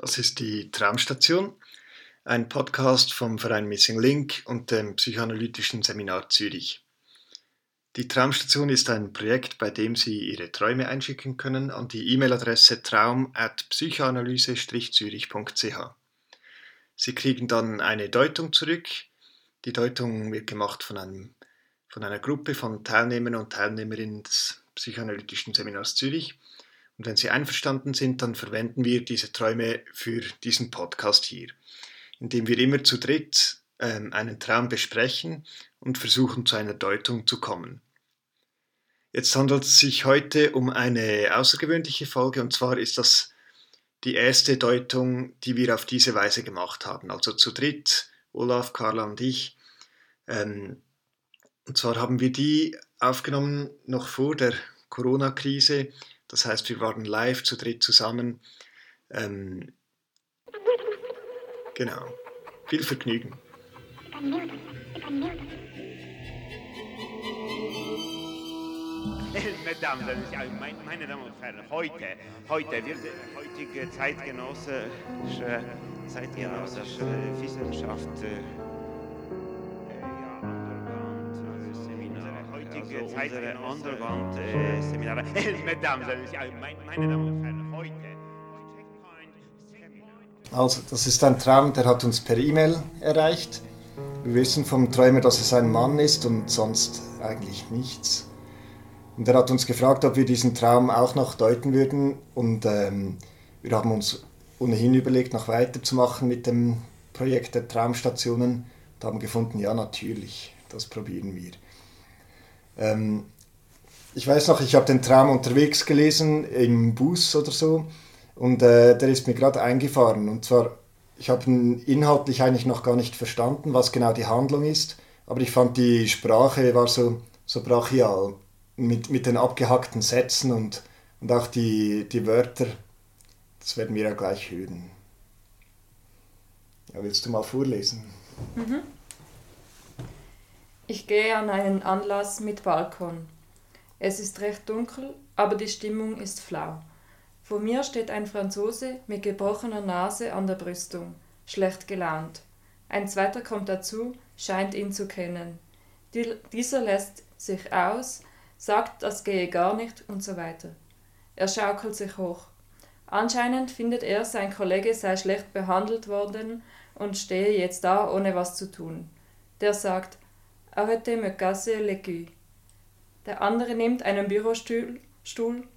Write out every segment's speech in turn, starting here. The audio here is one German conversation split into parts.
Das ist die Traumstation, ein Podcast vom Verein Missing Link und dem Psychoanalytischen Seminar Zürich. Die Traumstation ist ein Projekt, bei dem Sie Ihre Träume einschicken können an die E-Mail-Adresse traum.psychoanalyse-zürich.ch. Sie kriegen dann eine Deutung zurück. Die Deutung wird gemacht von, einem, von einer Gruppe von Teilnehmern und Teilnehmerinnen des Psychoanalytischen Seminars Zürich und wenn Sie einverstanden sind, dann verwenden wir diese Träume für diesen Podcast hier, indem wir immer zu dritt ähm, einen Traum besprechen und versuchen zu einer Deutung zu kommen. Jetzt handelt es sich heute um eine außergewöhnliche Folge und zwar ist das die erste Deutung, die wir auf diese Weise gemacht haben. Also zu dritt, Olaf, Carla und ich. Ähm, und zwar haben wir die aufgenommen noch vor der Corona-Krise das heißt, wir waren live zu dritt zusammen. Ähm, genau. Viel Vergnügen. Meine Damen und Herren, heute, heute wird heutige zeitgenössische, zeitgenössische Wissenschaft äh, heutige unsere Underground-Seminare. Mesdames, meine Damen und Herren, heute. Also, das ist ein Traum, der hat uns per E-Mail erreicht. Wir wissen vom Träumer, dass es ein Mann ist und sonst eigentlich nichts. Und er hat uns gefragt, ob wir diesen Traum auch noch deuten würden. Und ähm, wir haben uns ohnehin überlegt, noch weiterzumachen mit dem Projekt der Traumstationen und haben gefunden, ja natürlich, das probieren wir. Ähm, ich weiß noch, ich habe den Traum unterwegs gelesen, im Bus oder so, und äh, der ist mir gerade eingefahren. Und zwar, ich habe ihn inhaltlich eigentlich noch gar nicht verstanden, was genau die Handlung ist, aber ich fand die Sprache war so, so brachial, mit, mit den abgehackten Sätzen und, und auch die, die Wörter, das werden wir ja gleich hören. Ja, willst du mal vorlesen? Mhm. Ich gehe an einen Anlass mit Balkon. Es ist recht dunkel, aber die Stimmung ist flau. Vor mir steht ein Franzose mit gebrochener Nase an der Brüstung, schlecht gelaunt. Ein zweiter kommt dazu, scheint ihn zu kennen. Die, dieser lässt sich aus, sagt, das gehe gar nicht und so weiter. Er schaukelt sich hoch. Anscheinend findet er, sein Kollege sei schlecht behandelt worden und stehe jetzt da, ohne was zu tun. Der sagt, Arrêtez me casser culs. Der andere nimmt einen Bürostuhl Stuhl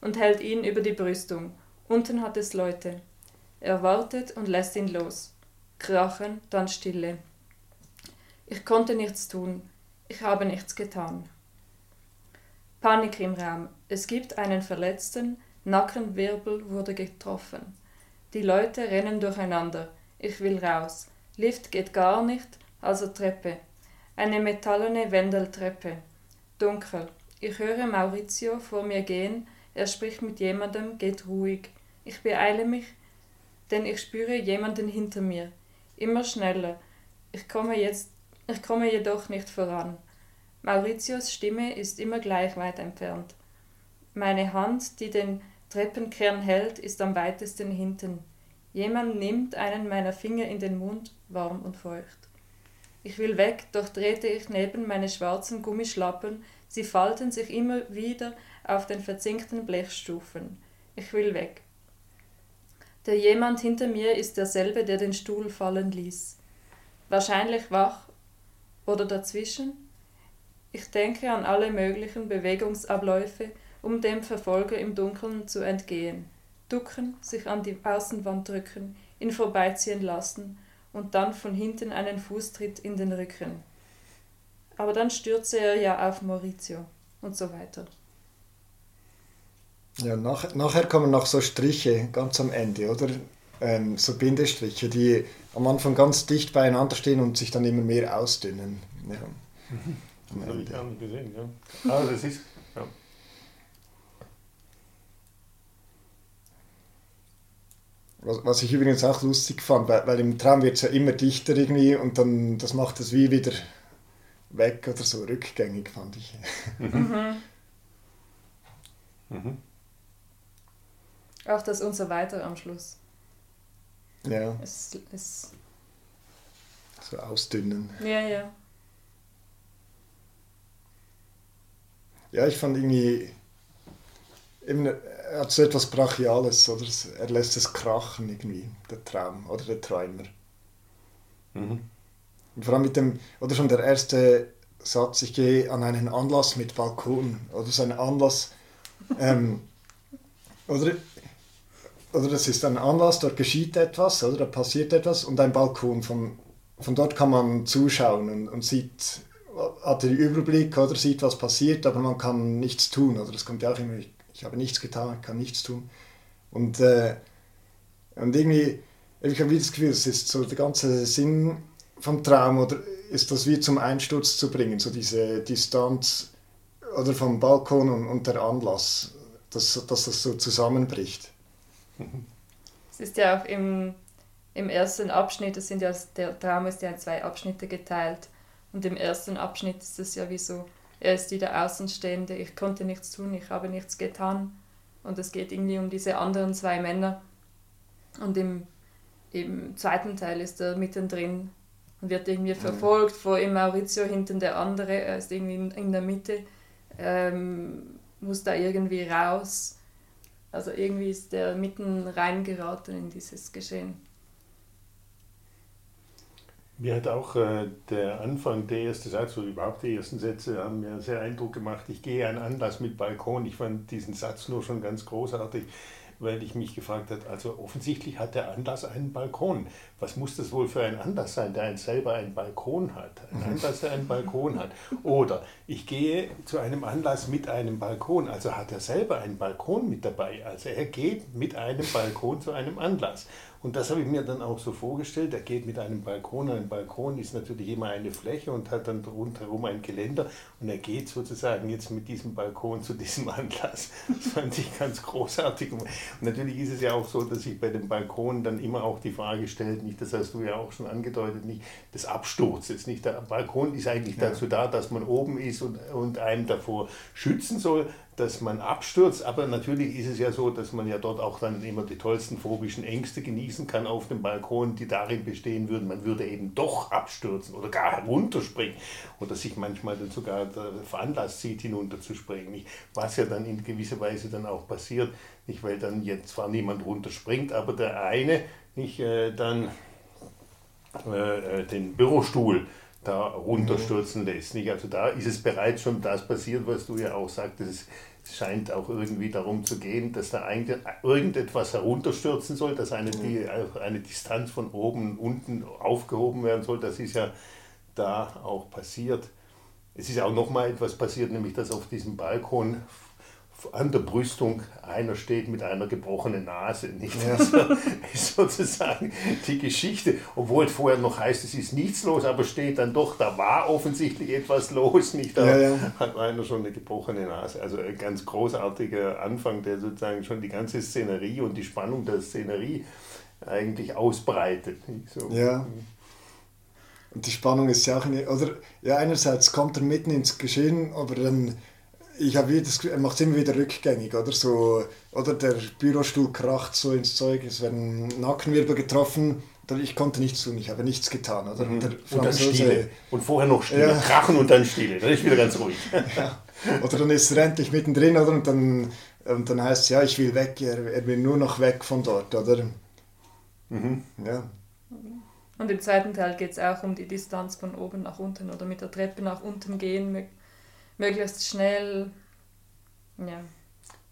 und hält ihn über die Brüstung. Unten hat es Leute. Er wartet und lässt ihn los. Krachen, dann Stille. Ich konnte nichts tun. Ich habe nichts getan. Panik im Raum. Es gibt einen Verletzten. Nackenwirbel wurde getroffen. Die Leute rennen durcheinander. Ich will raus. Lift geht gar nicht, also Treppe. Eine metallene Wendeltreppe. Dunkel. Ich höre Maurizio vor mir gehen, er spricht mit jemandem, geht ruhig. Ich beeile mich, denn ich spüre jemanden hinter mir. Immer schneller. Ich komme jetzt, ich komme jedoch nicht voran. Mauritius Stimme ist immer gleich weit entfernt. Meine Hand, die den Treppenkern hält, ist am weitesten hinten. Jemand nimmt einen meiner Finger in den Mund, warm und feucht. Ich will weg, doch drehte ich neben meine schwarzen Gummischlappen, sie falten sich immer wieder auf den verzinkten Blechstufen. Ich will weg. Der jemand hinter mir ist derselbe, der den Stuhl fallen ließ. Wahrscheinlich wach oder dazwischen. Ich denke an alle möglichen Bewegungsabläufe, um dem Verfolger im Dunkeln zu entgehen. Ducken, sich an die Außenwand drücken, ihn vorbeiziehen lassen, und dann von hinten einen Fußtritt in den Rücken. Aber dann stürze er ja auf Maurizio und so weiter. Ja, nach, nachher kommen noch so Striche ganz am Ende, oder? Ähm, so Bindestriche, die am Anfang ganz dicht beieinander stehen und sich dann immer mehr ausdünnen. Ja. Mhm. Das habe ich gar nicht gesehen, ja. Ah, das ist, ja. Was, was ich übrigens auch lustig fand, weil, weil im Traum wird es ja immer dichter irgendwie und dann das macht es wie wieder weg oder so rückgängig, fand ich. Mhm. Mhm. Auch das und so weiter am Schluss. Ja, Es, es, so ausdünnen. ja, ja. Ja, ich fand irgendwie, er hat so etwas Brachiales, oder? Er lässt es krachen irgendwie, der Traum oder der Träumer. Mhm. Und vor allem mit dem, oder schon der erste Satz, ich gehe an einen Anlass mit Balkon, oder so ein Anlass, ähm, oder, oder das ist ein Anlass, dort geschieht etwas, oder da passiert etwas und ein Balkon, von, von dort kann man zuschauen und, und sieht, hat den Überblick oder sieht, was passiert, aber man kann nichts tun, oder das kommt ja auch immer, ich, habe nichts getan, kann nichts tun. Und, äh, und irgendwie, ich habe das Gefühl, es ist so der ganze Sinn vom Traum oder ist das wie zum Einsturz zu bringen, so diese Distanz oder vom Balkon und, und der Anlass, dass, dass das so zusammenbricht. Es ist ja auch im, im ersten Abschnitt, das sind ja, der Traum ist ja in zwei Abschnitte geteilt. Und im ersten Abschnitt ist es ja wie so, er ist wie der Außenstehende, ich konnte nichts tun, ich habe nichts getan. Und es geht irgendwie um diese anderen zwei Männer. Und im, im zweiten Teil ist er mittendrin und wird irgendwie verfolgt, vor ihm Maurizio hinten der andere, er ist irgendwie in, in der Mitte, ähm, muss da irgendwie raus. Also irgendwie ist der mitten reingeraten in dieses Geschehen. Mir hat auch äh, der Anfang, der erste Satz oder überhaupt die ersten Sätze haben mir sehr Eindruck gemacht. Ich gehe an Anlass mit Balkon. Ich fand diesen Satz nur schon ganz großartig, weil ich mich gefragt habe, also offensichtlich hat der Anlass einen Balkon. Was muss das wohl für ein Anlass sein, der ein selber einen Balkon hat? Ein Anlass, der einen Balkon hat. Oder ich gehe zu einem Anlass mit einem Balkon. Also hat er selber einen Balkon mit dabei. Also er geht mit einem Balkon zu einem Anlass. Und das habe ich mir dann auch so vorgestellt. Er geht mit einem Balkon. Ein Balkon ist natürlich immer eine Fläche und hat dann rundherum ein Geländer. Und er geht sozusagen jetzt mit diesem Balkon zu diesem Anlass. Das fand ich ganz großartig. Und natürlich ist es ja auch so, dass sich bei dem Balkon dann immer auch die Frage stellt, nicht, das hast du ja auch schon angedeutet, nicht des Absturzes. Nicht? Der Balkon ist eigentlich Ja. dazu da, dass man oben ist und, und einen davor schützen soll, dass man abstürzt. Aber natürlich ist es ja so, dass man ja dort auch dann immer die tollsten phobischen Ängste genießen kann auf dem Balkon, die darin bestehen würden, man würde eben doch abstürzen oder gar herunterspringen oder sich manchmal dann sogar veranlasst sieht, hinunterzuspringen. Was ja dann in gewisser Weise dann auch passiert, nicht weil dann jetzt zwar niemand runterspringt, aber der eine nicht äh, dann äh, äh, den Bürostuhl da runterstürzen lässt. Nicht? Also da ist es bereits schon das passiert, was du ja auch sagtest. Es scheint auch irgendwie darum zu gehen, dass da eigentlich irgendetwas herunterstürzen soll, dass eine, die, eine Distanz von oben und unten aufgehoben werden soll. Das ist ja da auch passiert. Es ist auch noch mal etwas passiert, nämlich dass auf diesem Balkon an der Brüstung einer steht mit einer gebrochenen Nase. Nicht? Das ist sozusagen die Geschichte, obwohl es vorher noch heißt, es ist nichts los, aber steht dann doch, da war offensichtlich etwas los. Nicht? Da Ja, ja. hat einer schon eine gebrochene Nase. Also ein ganz großartiger Anfang, der sozusagen schon die ganze Szenerie und die Spannung der Szenerie eigentlich ausbreitet. So. Ja. Und die Spannung ist ja auch eine, oder ja, einerseits kommt er mitten ins Geschehen, aber dann, ich habe wieder das Gefühl, er macht es immer wieder rückgängig, oder so, oder der Bürostuhl kracht so ins Zeug, es werden Nackenwirbel getroffen, ich konnte nichts tun, ich habe nichts getan, oder? Der Und dann Stille. Und vorher noch Stille. Ja. Krachen und dann Stille. Dann ist wieder ganz ruhig. Ja. Oder dann ist er endlich mittendrin, oder? Und dann, und dann heißt es, ja, ich will weg, er, er will nur noch weg von dort, oder? Mhm. Ja. Und im zweiten Teil geht es auch um die Distanz von oben nach unten oder mit der Treppe nach unten gehen, möglichst schnell. Ja.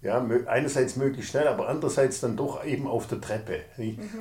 Ja, einerseits möglichst schnell, aber andererseits dann doch eben auf der Treppe.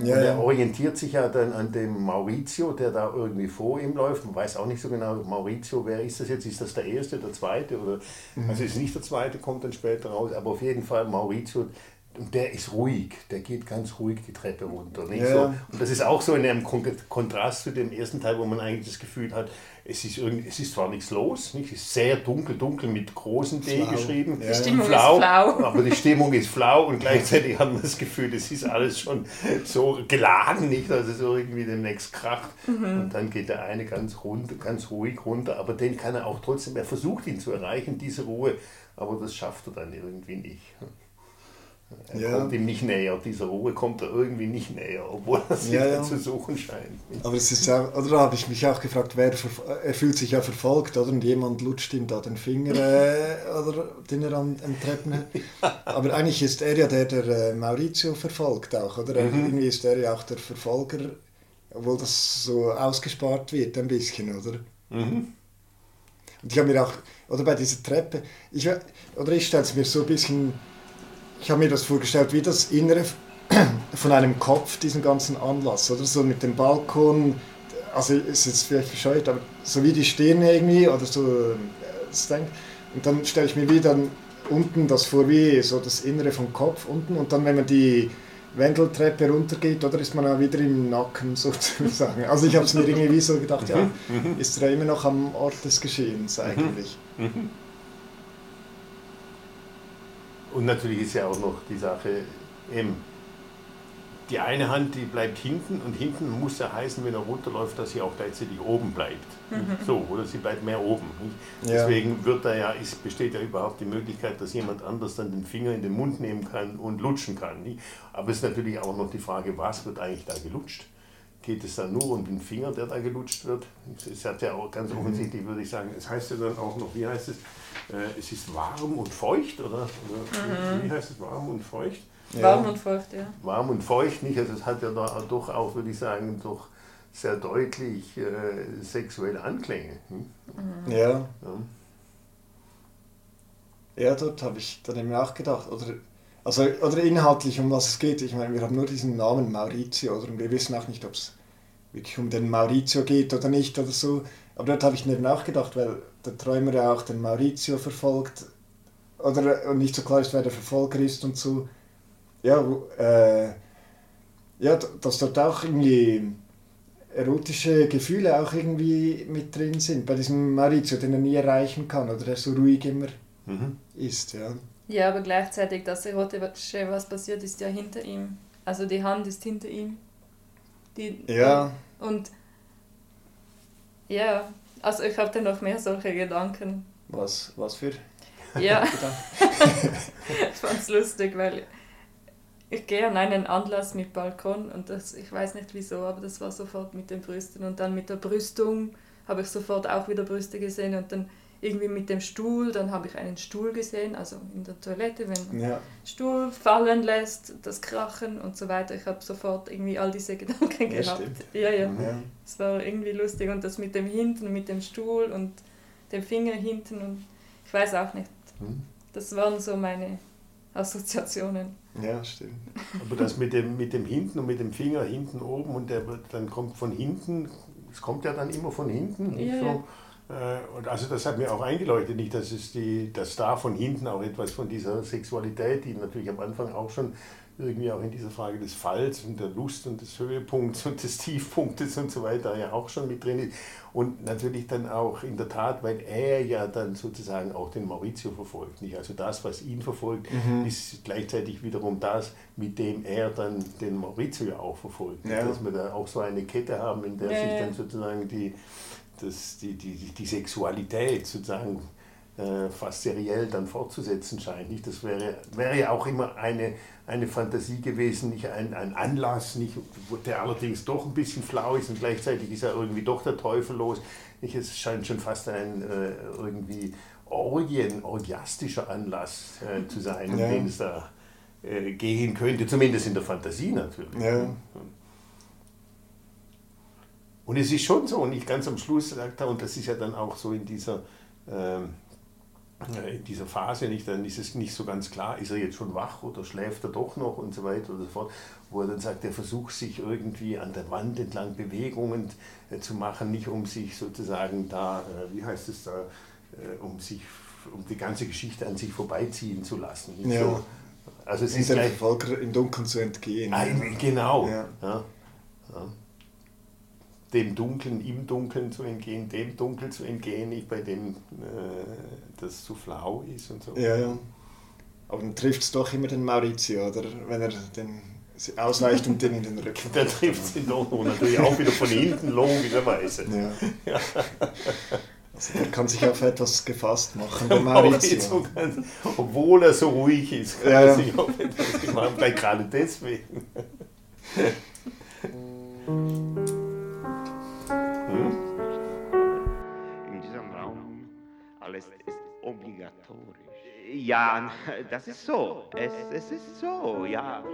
Und Ja, er ja. orientiert sich ja dann an dem Maurizio, der da irgendwie vor ihm läuft. Man weiß auch nicht so genau, Maurizio, wer ist das jetzt? Ist das der erste, der zweite? Oder, Mhm. Also ist nicht der zweite, kommt dann später raus, aber auf jeden Fall Maurizio. Und der ist ruhig, der geht ganz ruhig die Treppe runter. Nicht? Ja. So, und das ist auch so in einem Kon Kontrast zu dem ersten Teil, wo man eigentlich das Gefühl hat, es ist, irgendwie, es ist zwar nichts los, nicht? es ist sehr dunkel, dunkel mit großen D Flau. geschrieben. Ja. Die Stimmung ist flau, flau. aber die Stimmung ist flau und gleichzeitig hat man das Gefühl, es ist alles schon so geladen, nicht, dass es irgendwie demnächst kracht. Und dann geht der eine ganz runter, ganz ruhig runter, aber den kann er auch trotzdem, er versucht ihn zu erreichen, diese Ruhe, aber das schafft er dann irgendwie nicht. Er Ja. kommt ihm nicht näher, dieser Ruhe kommt er irgendwie nicht näher, obwohl er sie Ja, ja. zu suchen scheint. Aber es ist auch, oder da habe ich mich auch gefragt, wer er fühlt sich ja verfolgt, oder? Und jemand lutscht ihm da den Finger, äh, oder den er am, am Treppen hat. Aber eigentlich ist er ja der, der äh, Maurizio verfolgt auch, oder? Er- Irgendwie ist er ja auch der Verfolger, obwohl das so ausgespart wird ein bisschen, oder? Mhm. Und ich habe mir auch, oder bei dieser Treppe, ich, oder ich stelle es mir so ein bisschen, ich habe mir das vorgestellt, wie das Innere von einem Kopf, diesen ganzen Anlass, oder? So mit dem Balkon, also ist jetzt vielleicht bescheuert, aber so wie die Stirne irgendwie, oder so, äh, das denkt, und dann stelle ich mir wieder unten das vor, wie so das Innere vom Kopf unten, und dann, wenn man die Wendeltreppe runtergeht, oder ist man auch wieder im Nacken sozusagen. Also ich habe es mir irgendwie wie so gedacht, ja, ist er immer noch am Ort des Geschehens eigentlich. Und natürlich ist ja auch noch die Sache, eben, die eine Hand, die bleibt hinten und hinten muss ja heißen, wenn er runterläuft, dass sie auch gleichzeitig oben bleibt. So, oder sie bleibt mehr oben. Ja. Deswegen wird da ja, ist, besteht ja überhaupt die Möglichkeit, dass jemand anders dann den Finger in den Mund nehmen kann und lutschen kann. Nicht? Aber es ist natürlich auch noch die Frage, was wird eigentlich da gelutscht? Geht es dann nur um den Finger, der da gelutscht wird? Es hat ja auch ganz offensichtlich, würde ich sagen, es heißt ja dann auch noch, wie heißt es, äh, es ist warm und feucht, oder? oder Wie heißt es, warm und feucht? Warm und feucht, ja. warm und feucht nicht. Also es hat ja da doch auch, würde ich sagen, doch sehr deutlich äh, sexuelle Anklänge. Hm? Ja, Ja. ja dort habe ich dann eben auch gedacht. Oder, also, oder inhaltlich, um was es geht. Ich meine, wir haben nur diesen Namen Maurizio, oder? Und wir wissen auch nicht, ob es wirklich um den Maurizio geht oder nicht oder so. Aber dort habe ich mir eben auch gedacht, weil der Träumer ja auch den Maurizio verfolgt. Oder und nicht so klar ist, wer der Verfolger ist und so. Ja, äh, ja, dass dort auch irgendwie erotische Gefühle auch irgendwie mit drin sind. Bei diesem Maurizio, den er nie erreichen kann oder der so ruhig immer Mhm. ist. Ja, Ja, aber gleichzeitig das Erotische, was passiert, ist ja hinter ihm. Also die Hand ist hinter ihm. Die, ja Und ja, also ich habe dann noch mehr solche Gedanken. was, was für Ja, ich fand es lustig, weil ich gehe an einen Anlass mit Balkon und das, ich weiß nicht wieso, aber das war sofort mit den Brüsten und dann mit der Brüstung habe ich sofort auch wieder Brüste gesehen und dann irgendwie mit dem Stuhl, dann habe ich einen Stuhl gesehen, also in der Toilette, wenn man Ja, Stuhl fallen lässt, das Krachen und so weiter. Ich habe sofort irgendwie all diese Gedanken Ja, gehabt. stimmt. Ja, ja. ja. Es war irgendwie lustig und das mit dem Hinten, mit dem Stuhl und dem Finger hinten und ich weiß auch nicht. Mhm. Das waren so meine Assoziationen. ja, stimmt. Aber das mit dem, mit dem hinten und mit dem Finger hinten oben und der dann kommt von hinten, es kommt ja dann immer von hinten. nicht Ja, so. Äh, Und also das hat mir auch eingeleuchtet, nicht, dass, es die, dass da von hinten auch etwas von dieser Sexualität, die natürlich am Anfang auch schon irgendwie auch in dieser Frage des Falls und der Lust und des Höhepunkts und des Tiefpunktes und so weiter ja auch schon mit drin ist. Und natürlich dann auch in der Tat, weil er ja dann sozusagen auch den Maurizio verfolgt. Nicht? Also das, was ihn verfolgt, ist gleichzeitig wiederum das, mit dem er dann den Maurizio ja auch verfolgt. Ja. Dass wir da auch so eine Kette haben, in der Ja, sich dann sozusagen die, das, die, die, die Sexualität sozusagen äh, fast seriell dann fortzusetzen scheint. Nicht? Das wäre, wäre ja auch immer eine, eine Fantasie gewesen, nicht ein, ein Anlass, nicht, der allerdings doch ein bisschen flau ist und gleichzeitig ist er irgendwie doch der Teufel los. Nicht? Es scheint schon fast ein äh, irgendwie Orgien, orgiastischer Anlass äh, zu sein, um Ja. den es da äh, gehen könnte, zumindest in der Fantasie natürlich. Ja. Und es ist schon so, und ich ganz am Schluss sagt er, und das ist ja dann auch so in dieser, ähm, äh, in dieser Phase, nicht, dann ist es nicht so ganz klar, ist er jetzt schon wach oder schläft er doch noch und so weiter und so fort, wo er dann sagt, er versucht sich irgendwie an der Wand entlang Bewegungen äh, zu machen, nicht um sich sozusagen da, äh, wie heißt es da, äh, um sich, um die ganze Geschichte an sich vorbeiziehen zu lassen. Ja. so. Also es Um ist gleich, Verfolger im Dunkeln zu entgehen. ein, genau. Ja. Ja dem Dunkeln im Dunkeln zu entgehen, dem Dunkel zu entgehen, nicht bei dem äh, das zu flau ist und so. Ja, ja. Aber dann trifft es doch immer den Maurizio, oder? Wenn er den ausweicht und den in den Rücken. Der trifft es den Dono natürlich auch wieder von hinten, logischerweise. Ja. Also er kann sich auf etwas gefasst machen, der Maurizio. Obwohl er so ruhig ist, kann ja, er sich auf etwas gefasst machen, gerade deswegen. alles ist obligatorisch. Ja, das ist so. Es, es ist so, ja.